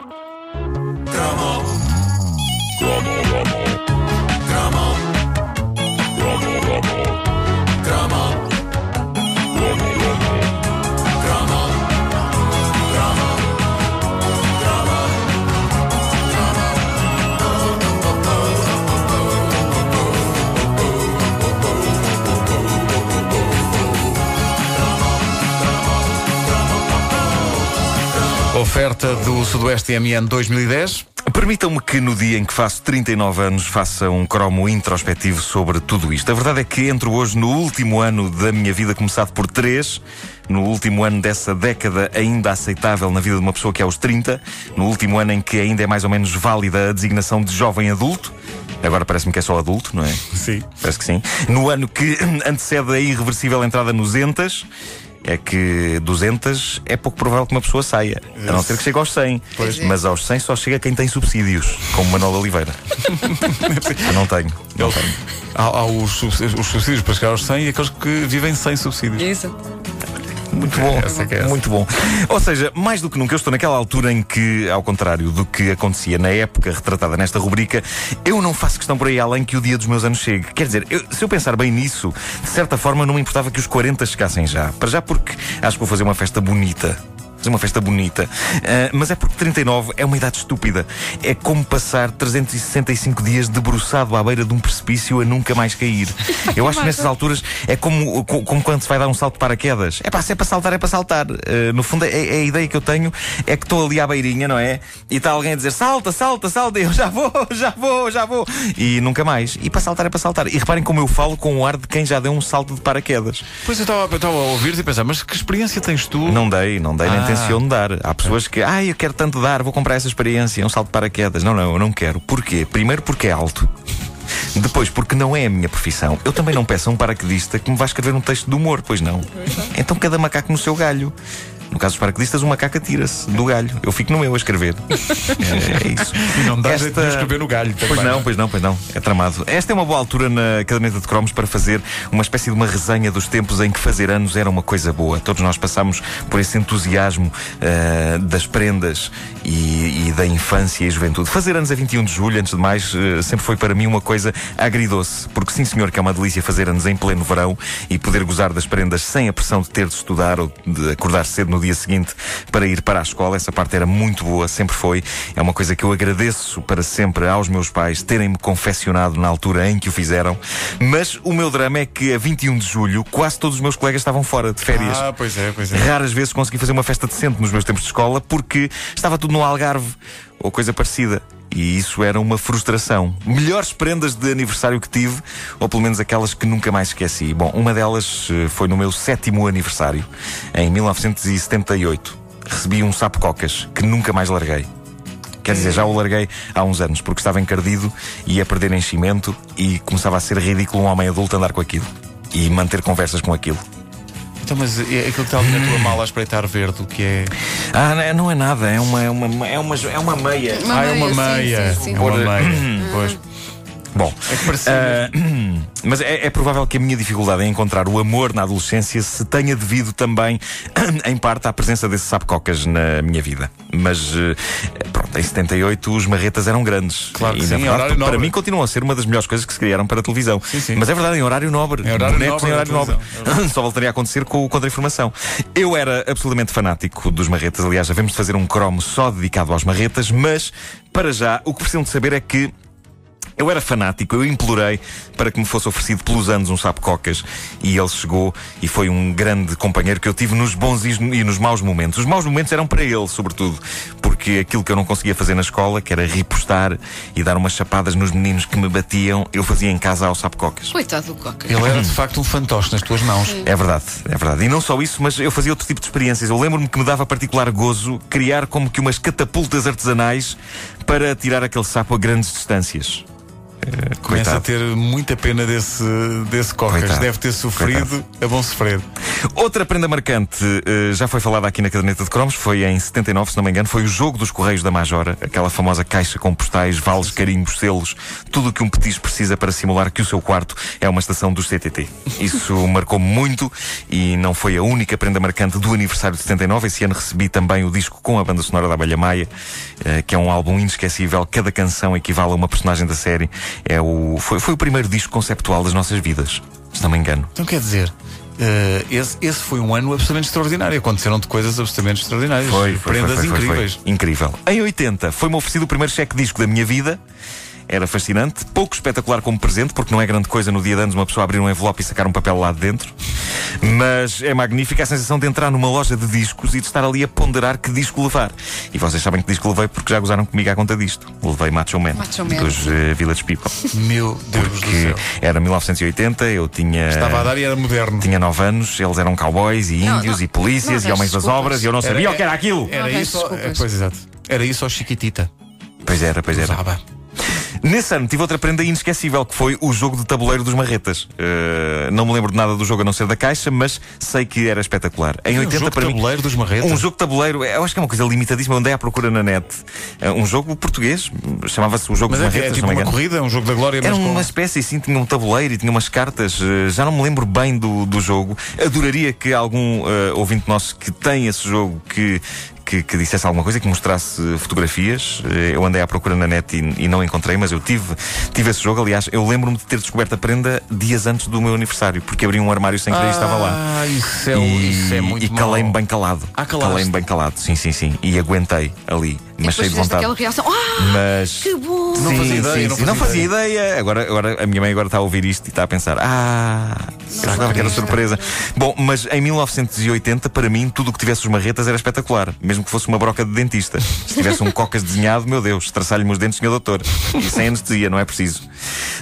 Drama. Drama. Oferta do Sudoeste MN 2010. Permitam-me que no dia em que faço 39 anos faça um cromo introspectivo sobre tudo isto. A verdade é que entro hoje no último ano da minha vida, começado por 3, no último ano dessa década ainda aceitável na vida de uma pessoa que é aos 30, no último ano em que ainda é mais ou menos válida a designação de jovem adulto. Agora parece-me que é só adulto, não é? Sim. Parece que sim. No ano que antecede a irreversível entrada nos entas é que 200 é pouco provável que uma pessoa saia. A não ser que chegue aos 100. Pois. Mas aos 100 só chega quem tem subsídios, como Manuel Oliveira. Eu não tenho. Não tenho. Há, há os, subs- os subsídios para chegar aos 100 e aqueles que vivem sem subsídios. Isso. Muito bom. É essa. Muito bom. Ou seja, mais do que nunca, eu estou naquela altura em que, ao contrário do que acontecia na época retratada nesta rubrica, eu não faço questão por aí além que o dia dos meus anos chegue. Quer dizer, eu- se eu pensar bem nisso, de certa forma não me importava que os 40 chegassem já. Para já porque acho que vou fazer uma festa bonita. Fazer uma festa bonita. Ah, mas é porque 39 é uma idade estúpida. É como passar 365 dias debruçado à beira de um precipício a nunca mais cair. Eu acho que nessas alturas é como, co- como quando se vai dar um salto de paraquedas. É pá, se é para saltar, é para saltar. Ah, no fundo, é, é a ideia que eu tenho é que estou ali à beirinha, não é? E está alguém a dizer salta, salta, salta. E eu já vou, já vou, já vou. E nunca mais. E para saltar é para saltar. E reparem como eu falo com o ar de quem já deu um salto de paraquedas. Pois eu estava a ouvir-te e pensar, mas que experiência tens tu? Não dei, não dei, nem Ah. Tenciono dar. Há pessoas que, ah, eu quero tanto dar, vou comprar essa experiência, um salto de paraquedas. Não, não, eu não quero. Porquê? Primeiro porque é alto. Depois, porque não é a minha profissão. Eu também não peço a um paraquedista que me vá escrever um texto de humor, pois não. Então cada macaco no seu galho. No caso dos paraquedistas, um macaco atira-se do galho. Eu fico no meu a escrever. É, é isso. E não dá jeito Esta- de escrever no galho também. Pois não, pois não, pois não. É tramado. Esta é uma boa altura na caderneta de cromos para fazer uma espécie de uma resenha dos tempos em que fazer anos era uma coisa boa. Todos nós passamos por esse entusiasmo ah, das prendas e, e da infância e juventude. Fazer anos a 21 de julho, antes de mais, eh, sempre foi para mim uma coisa agridoce. Porque sim, senhor, que é uma delícia fazer anos em pleno verão e poder gozar das prendas sem a pressão de ter de estudar ou de acordar cedo no dia seguinte para ir para a escola. Essa parte era muito boa, sempre foi. É uma coisa que eu agradeço para sempre aos meus pais terem-me confeccionado na altura em que o fizeram. Mas o meu drama é que a 21 de julho quase todos os meus colegas estavam fora de férias. Ah, pois é, pois é. Raras vezes consegui fazer uma festa decente nos meus tempos de escola porque estava tudo no Algarve ou coisa parecida. E isso era uma frustração. Melhores prendas de aniversário que tive, ou pelo menos aquelas que nunca mais esqueci. Bom, uma delas eh, foi no meu sétimo aniversário, em 1978. Recebi um sapo cocas que nunca mais larguei. Quer dizer, já o larguei há uns anos, porque estava encardido e ia perder enchimento e começava a ser ridículo um homem adulto andar com aquilo. E manter conversas com aquilo. Então, mas é aquilo que está ali na tua mala a espreitar verde, o que é. Ah, não é- não é nada, é uma, é uma, é uma, é uma meia. Uma ah, é uma meia, sim, meia. sim, sim. É uma meia. pois. Bom, É que parecia. ah, mas é, é provável que a minha dificuldade em encontrar o amor na adolescência se tenha devido também, em parte, à presença desse sapo-cocas na minha vida. Mas, eh, pronto, em 78 os marretas eram grandes. Claro que e, sim, verdade, horário para nobre. mim continuam a ser uma das melhores coisas que se criaram para a televisão. Sim, sim. Mas é verdade, em horário nobre. Em horário Bonecos nobre em horário nobre. televisão. Só voltaria a acontecer com o Contra-Informação. Eu era absolutamente fanático dos marretas. Aliás, já vemos de fazer um cromo só dedicado aos marretas, mas, para já, o que precisam de saber é que eu era fanático, eu implorei para que me fosse oferecido pelos anos um sapo-cocas e ele chegou e foi um grande companheiro que eu tive nos bons e nos maus momentos. Os maus momentos eram para ele, sobretudo, porque aquilo que eu não conseguia fazer na escola, que era ripostar e dar umas chapadas nos meninos que me batiam, eu fazia em casa ao sapo-cocas. Coitado do Coca. Ele era de facto um fantoche nas tuas mãos. É verdade, é verdade. E não só isso, mas eu fazia outro tipo de experiências. Eu lembro-me que me dava particular gozo criar como que umas catapultas artesanais para tirar aquele sapo a grandes distâncias. Começa coitado. a ter muita pena desse, desse Cocas. Coitado. Deve ter sofrido, é bom sofrer. Outra prenda marcante, eh, já foi falada aqui na caderneta de cromos, foi em 79, se não me engano, foi o jogo dos Correios da Majora, aquela famosa caixa com postais, vales, carimbos, selos, tudo o que um petis precisa para simular que o seu quarto é uma estação dos CTT. Isso marcou-me muito e não foi a única prenda marcante do aniversário de 79. Esse ano recebi também o disco com a banda sonora da Abelha Maia, eh, que é um álbum inesquecível. Cada canção equivale a uma personagem da série. É o, foi, foi o primeiro disco conceptual das nossas vidas, se não me engano. Então quer dizer, eh, esse, esse foi um ano absolutamente extraordinário. Aconteceram-de coisas absolutamente extraordinárias. Foi, foi, Prendas foi, foi, incríveis. foi. Incrível. Em 80, foi-me oferecido o primeiro cheque disco da minha vida. Era fascinante, pouco espetacular como presente, porque não é grande coisa no dia de anos uma pessoa abrir um envelope e sacar um papel lá de dentro. Mas é magnífica a sensação de entrar numa loja de discos e de estar ali a ponderar que disco levar. E vocês sabem que disco levei porque já gozaram comigo à conta disto. Levei Macho Man, Macho Man. dos uh, Village People. Meu Deus do Que céu. era 1980, eu tinha. Estava a dar e era moderno. Tinha 9 anos, eles eram cowboys e Não, índios não. e polícias e homens das desculpas. obras e eu não sabia o que era aquilo. Era Não, isso. desculpas. é, pois exato. Era isso ao Chiquitita. Pois era, pois era. Usava. Nesse ano tive outra prenda inesquecível que foi o jogo de tabuleiro dos marretas. Uh, não me lembro de nada do jogo a não ser da caixa, mas sei que era espetacular. Em Um 80 jogo para de mim. tabuleiro dos marretas. Um jogo de tabuleiro, eu acho que é uma coisa limitadíssima. Andei à procura na net. Uh, um jogo português, chamava-se o jogo Mas dos é, marretas, é tipo uma engano. corrida, é um jogo da glória, Era mas com... uma espécie assim, tinha um tabuleiro e tinha umas cartas, eh, já não me lembro bem do, do jogo. Adoraria que algum ouvinte nosso que tem esse jogo que, que, que dissesse alguma coisa, que mostrasse fotografias. Eh, eu andei à procura na net e, e não encontrei, mas eu tive, tive esse jogo. Aliás, eu lembro-me de ter descoberto a prenda dias antes do meu aniversário, porque abri um armário sem querer e estava lá. Ah, isso é, E, isso é muito e calei-me bem calado. Ah, calei-me bem calado, sim, sim, sim. E aguentei ali, mas cheio depois de vontade. aquela reação. Ah, Mas. que bom! Não fazia ideia, não fazia fazia ideia. Agora, agora a minha mãe agora está a ouvir isto e está a pensar: ah, eu achava que era surpresa. Bom, mas em 1980, para mim, tudo o que tivesse os marretas era espetacular. Mesmo que fosse uma broca de dentista. Se tivesse um cocas desenhado, meu Deus, traçar-lhe-me os dentes, senhor doutor. E sem anestesia, não é preciso.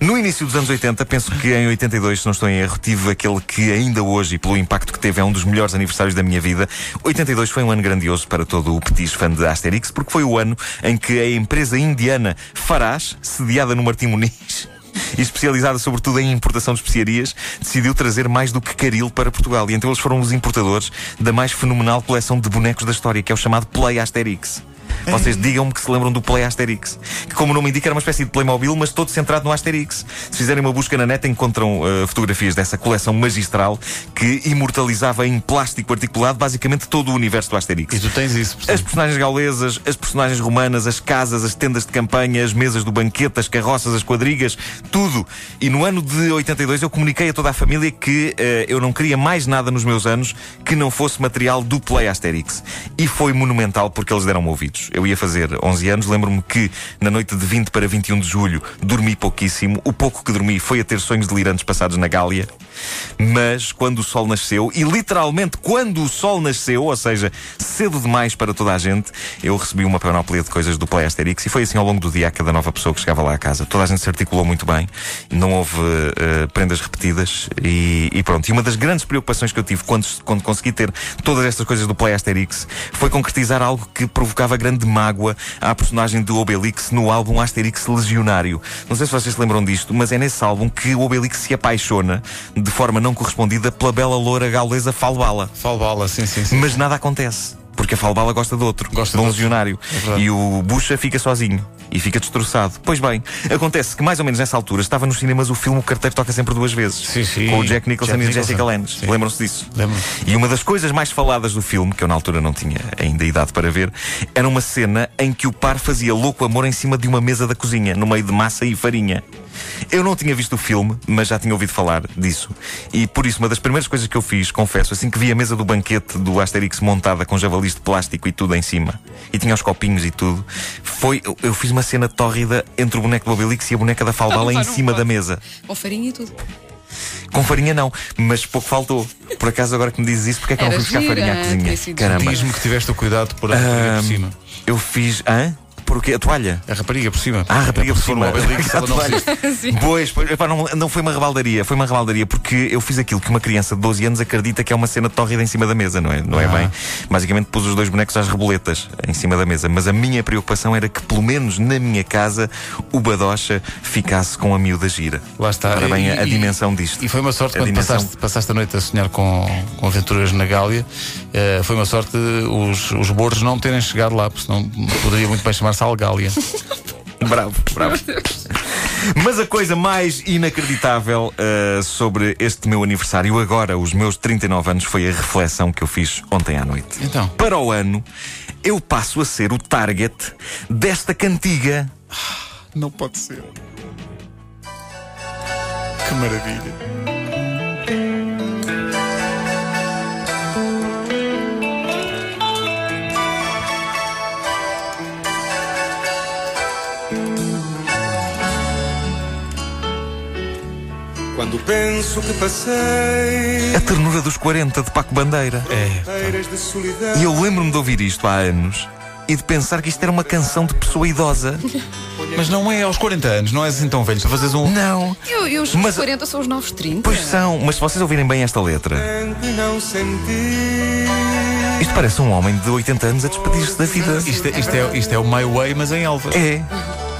No início dos anos 80, penso que em 82, se não estou em erro, tive aquele que ainda hoje, e pelo impacto que teve, é um dos melhores aniversários da minha vida. 82 foi um ano grandioso para todo o petis fã de Asterix, porque foi o ano em que a empresa indiana Farage, sediada no Martim Muniz, e especializada sobretudo em importação de especiarias, decidiu trazer mais do que caril para Portugal. E então eles foram os importadores da mais fenomenal coleção de bonecos da história, que é o chamado Play Asterix. Vocês digam-me que se lembram do Play Asterix. Que, como o nome indica, era uma espécie de Playmobil, mas todo centrado no Asterix. Se fizerem uma busca na net, encontram uh, fotografias dessa coleção magistral que imortalizava em plástico articulado basicamente todo o universo do Asterix. E tu tens isso, As portanto. personagens gaulesas, as personagens romanas, as casas, as tendas de campanha, as mesas do banquete, as carroças, as quadrigas, tudo. E no ano de 82 eu comuniquei a toda a família que eh, eu não queria mais nada nos meus anos que não fosse material do Play Asterix. E foi monumental porque eles deram-me ouvidos. Eu ia fazer 11 anos, lembro-me que na noite de 20 para 21 de julho dormi pouquíssimo. O pouco que dormi foi a ter sonhos delirantes passados na Gália. Mas quando o sol nasceu, e literalmente quando o sol nasceu, ou seja, cedo demais para toda a gente, eu recebi uma panóplia de coisas do Play Asterix e foi assim ao longo do dia a cada nova pessoa que chegava lá a casa. Toda a gente se articulou muito bem, não houve eh, prendas repetidas e, e pronto. E uma das grandes preocupações que eu tive quando, quando consegui ter todas estas coisas do Play Asterix foi concretizar algo que provocava grande mágoa à personagem do Obelix no álbum Asterix Legionário. Não sei se vocês se lembram disto, mas é nesse álbum que o Obelix se apaixona de forma não correspondida pela bela loura gaulesa Falbala. Falbala, sim, sim, sim. Mas nada acontece. Porque a Falbala gosta de outro, Gosta de um legionário. É e o Bucha fica sozinho e fica destroçado. Pois bem, acontece que mais ou menos nessa altura estava nos cinemas o filme O Carteiro Toca Sempre Duas Vezes. Sim, sim. Com o Jack Nicholson Jack e a Jessica. Lange. Lembram-se disso? Lembro-me. E uma das coisas mais faladas do filme, que eu na altura não tinha ainda idade para ver, era uma cena em que o par fazia louco amor em cima de uma mesa da cozinha, no meio de massa e farinha. Eu não tinha visto o filme, mas já tinha ouvido falar disso. E por isso, uma das primeiras coisas que eu fiz, confesso, assim que vi a mesa do banquete do Asterix montada com javalis de plástico e tudo em cima, e tinha os copinhos e tudo, foi. Eu, eu fiz uma cena tórrida entre o boneco do Obelix e a boneca da Falbala Não, em cima pode. da mesa. Com farinha e tudo. Com farinha não, mas pouco faltou. Por acaso, agora que me dizes isso, porque é que eu não fui buscar gira, farinha à cozinha? Diz-me que tiveste o cuidado de pôr a farinha por cima. Eu fiz. Hã? Por quê? A toalha? A rapariga por cima. Ah, a rapariga por Se for cima. A toalha. Pois, pois epá, não, não foi uma rebaldaria, foi uma rebaldaria porque eu fiz aquilo que uma criança de 12 anos acredita que é uma cena tórrida em cima da mesa, não é? Não é Ah. bem? Basicamente pus os dois bonecos às reboletas em cima da mesa, mas a minha preocupação era que pelo menos na minha casa o badocha ficasse com a miúda gira. Lá está. Ora bem, a, a E- dimensão disto. E foi uma sorte A quando dimensão- passaste, passaste a noite a sonhar com, com aventuras na Gália. eh, foi uma sorte os, os bordos não terem chegado lá, porque senão poderia muito bem chamar-se Algália. Bravo, bravo. Mas a coisa mais inacreditável uh, sobre este meu aniversário, agora, os meus 39 anos, foi a reflexão que eu fiz ontem à noite. Então, Para o ano, eu passo a ser o target desta cantiga. não pode ser. Que maravilha. Quando penso que passei A ternura dos 40 de Paco Bandeira. É. E eu lembro-me de ouvir isto há anos e de pensar que isto era uma canção de pessoa idosa. Mas não é aos 40 anos, não és assim tão velho para fazeres um. Não. Eu, eu os Mas- 40 são os novos 30. Pois são, mas se vocês ouvirem bem esta letra, não senti isto parece um homem de 80 anos a despedir-se da vida. Isto, é- isto é, isto é o My Way, mas em Elvas. É.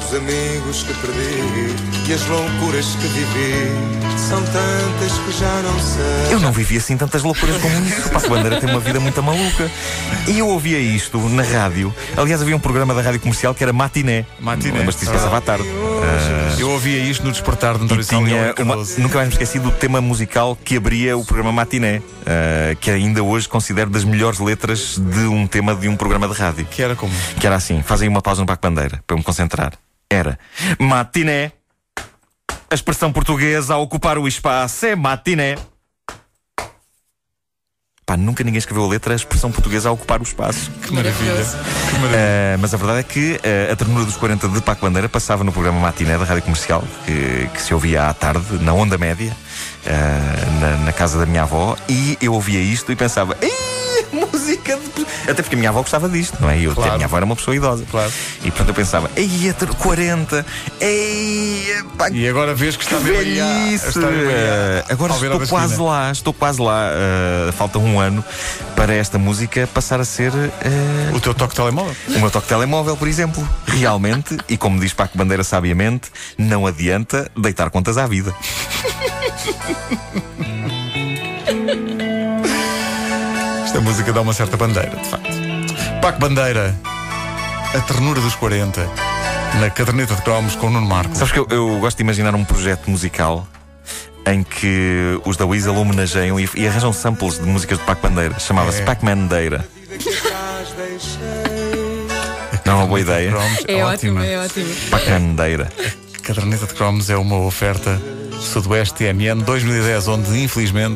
os amigos que perdi e as loucuras que vivi. São tantas que já não sei. Eu não vivi assim tantas loucuras como isso. O Paco Bandeira tem uma vida muito maluca. E eu ouvia isto na rádio. Aliás, havia um programa da rádio comercial que era Matiné. Matiné. Lembras-te disso? Passava à tarde. Eu ouvia isto no despertar de E Salgado tinha uma, nunca mais me esqueci do tema musical que abria o programa Matiné, ah, que ainda hoje considero das melhores letras de um tema de um programa de rádio. Que era como? Que era assim: fazem uma pausa no Paco Bandeira para eu me concentrar. Era Matiné. A expressão portuguesa a ocupar o espaço é matiné. Pá, nunca ninguém escreveu a letra a expressão portuguesa a ocupar o espaço. Que maravilha. Que maravilha. Uh, mas a verdade é que uh, a ternura dos 40 de Paco Bandeira passava no programa Matiné da Rádio Comercial, que, que se ouvia à tarde, na onda média, uh, na, na casa da minha avó, e eu ouvia isto e pensava, "Ih, música de... Até porque a minha avó gostava disto, não é? Eu, Claro. A minha avó era uma pessoa idosa. Claro. E portanto eu pensava, ei, a ter 40, ei, pá, E agora vês que está a velhice! Uh, Agora estou quase lá, estou quase lá. Uh, falta um ano para esta música passar a ser uh, O teu toque telemóvel. o meu toque telemóvel, por exemplo. Realmente, e como diz Paco Bandeira sabiamente, não adianta deitar contas à vida. Esta música dá uma certa bandeira, de facto. Paco Bandeira, a ternura dos 40, na caderneta de cromos com o Nuno Marcos. Sabes que eu, eu gosto de imaginar um projeto musical em que os da Weasel homenageiam e, e arranjam samples de músicas de Paco Bandeira. Chamava-se É. Pac-Man Deira. Vida que atrás deixei. Não é uma boa ideia? Cromos, É ótimo, ótima. é ótimo. Pac-Man Deira. Caderneta de cromos é uma oferta Sudoeste TMN 2010, onde infelizmente